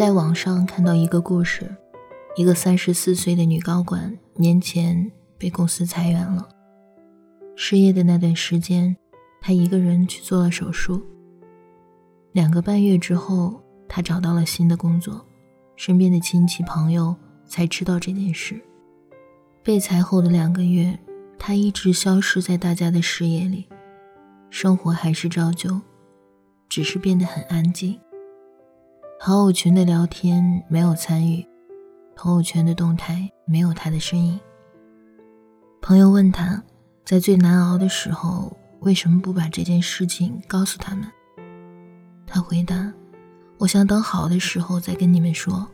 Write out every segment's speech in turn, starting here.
在网上看到一个故事，一个三十四岁的女高管年前被公司裁员了。失业的那段时间，她一个人去做了手术。两个半月之后，她找到了新的工作，身边的亲戚朋友才知道这件事。被裁后的两个月，她一直消失在大家的视野里，生活还是照旧，只是变得很安静。好友群的聊天没有参与，朋友圈的动态没有他的身影。朋友问他，在最难熬的时候，为什么不把这件事情告诉他们？他回答：“我想等好的时候再跟你们说。”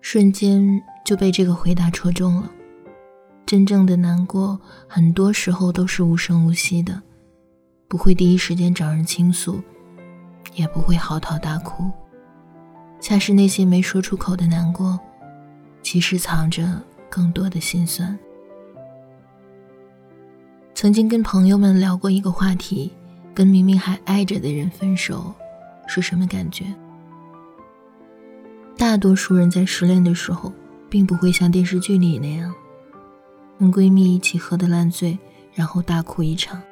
瞬间就被这个回答戳中了。真正的难过，很多时候都是无声无息的，不会第一时间找人倾诉。也不会嚎啕大哭，恰是那些没说出口的难过，其实藏着更多的心酸。曾经跟朋友们聊过一个话题：跟明明还爱着的人分手，是什么感觉？大多数人在失恋的时候，并不会像电视剧里那样，跟闺蜜一起喝得烂醉，然后大哭一场，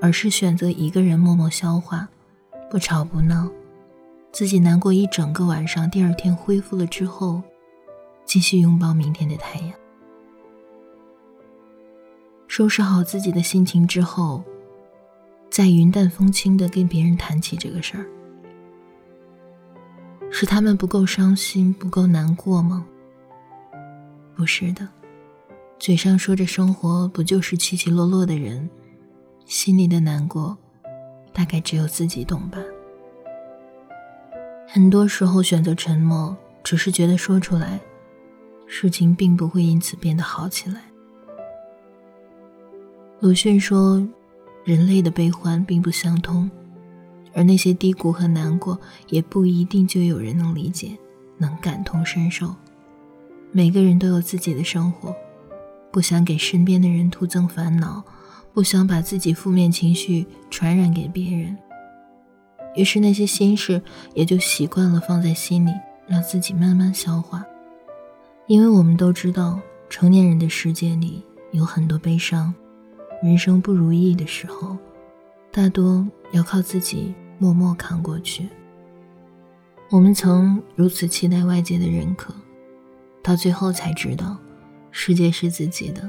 而是选择一个人默默消化。不吵不闹，自己难过一整个晚上。第二天恢复了之后，继续拥抱明天的太阳。收拾好自己的心情之后，再云淡风轻的跟别人谈起这个事儿，是他们不够伤心，不够难过吗？不是的，嘴上说着生活不就是起起落落的人，心里的难过。大概只有自己懂吧。很多时候选择沉默，只是觉得说出来，事情并不会因此变得好起来。鲁迅说：“人类的悲欢并不相通，而那些低谷和难过，也不一定就有人能理解，能感同身受。每个人都有自己的生活，不想给身边的人徒增烦恼。”不想把自己负面情绪传染给别人，于是那些心事也就习惯了放在心里，让自己慢慢消化。因为我们都知道，成年人的世界里有很多悲伤，人生不如意的时候，大多要靠自己默默扛过去。我们曾如此期待外界的认可，到最后才知道，世界是自己的，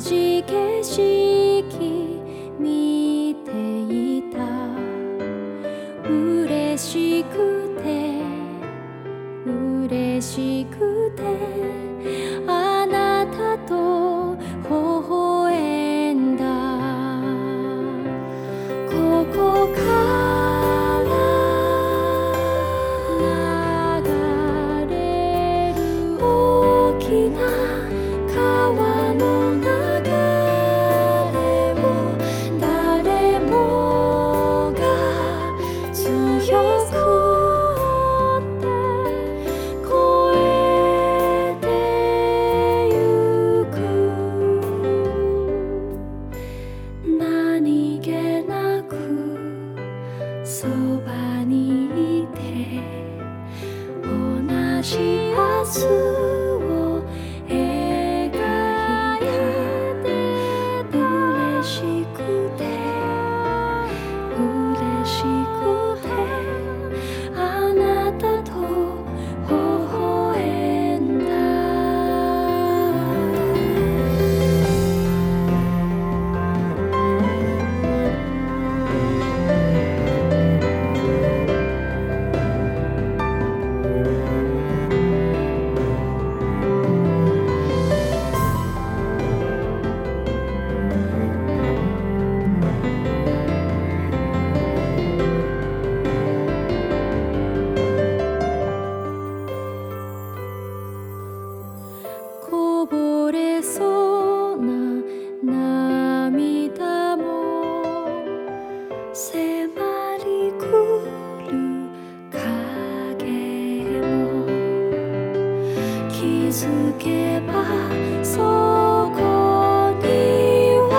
じ景色見ていた。嬉しくて嬉しくてあなたと微笑んだ。ここから流れる大きな川の中。ぼれそうな涙も。迫り来る影も。気づけばそこには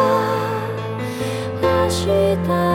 明日